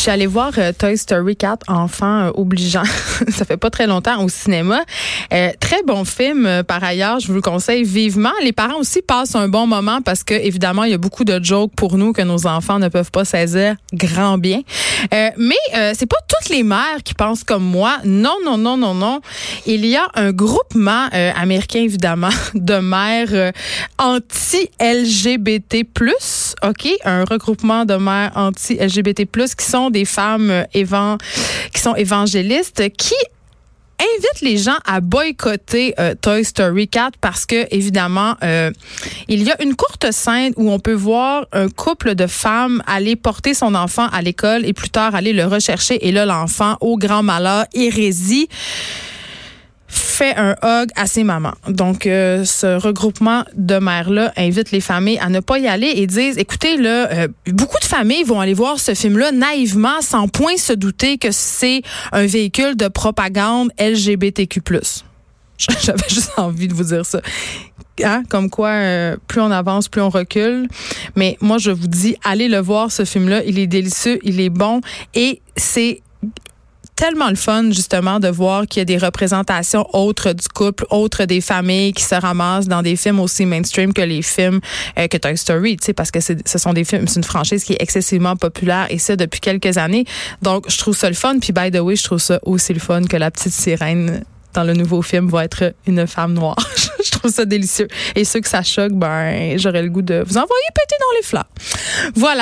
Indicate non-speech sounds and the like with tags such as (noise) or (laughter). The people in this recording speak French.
Je suis allée voir euh, Toy Story 4, enfant euh, obligeant. (laughs) ça fait pas très longtemps au cinéma. Euh, très bon film euh, par ailleurs, je vous le conseille vivement. Les parents aussi passent un bon moment parce que évidemment, il y a beaucoup de jokes pour nous que nos enfants ne peuvent pas saisir grand bien. Mais c'est pas toutes les mères qui pensent comme moi. Non, non, non, non, non. Il y a un groupement américain évidemment (laughs) de mères anti-LGBT+, OK, un regroupement de mères anti-LGBT+ qui sont des femmes euh, qui sont évangélistes qui invitent les gens à boycotter euh, Toy Story 4 parce que évidemment euh, il y a une courte scène où on peut voir un couple de femmes aller porter son enfant à l'école et plus tard aller le rechercher. Et là l'enfant au grand malheur hérésie fait un hug à ses mamans. Donc, euh, ce regroupement de mères-là invite les familles à ne pas y aller et disent, écoutez, là, euh, beaucoup de familles vont aller voir ce film-là naïvement, sans point se douter que c'est un véhicule de propagande LGBTQ+. (laughs) J'avais juste envie de vous dire ça. Hein? Comme quoi, euh, plus on avance, plus on recule. Mais moi, je vous dis, allez le voir, ce film-là. Il est délicieux, il est bon et c'est tellement le fun, justement, de voir qu'il y a des représentations autres du couple, autres des familles qui se ramassent dans des films aussi mainstream que les films euh, que Toy Story, tu sais, parce que ce sont des films, c'est une franchise qui est excessivement populaire et ça depuis quelques années. Donc, je trouve ça le fun. Puis, by the way, je trouve ça aussi le fun que la petite sirène dans le nouveau film va être une femme noire. (laughs) je trouve ça délicieux. Et ceux que ça choque, ben, j'aurais le goût de vous envoyer péter dans les fleurs. Voilà.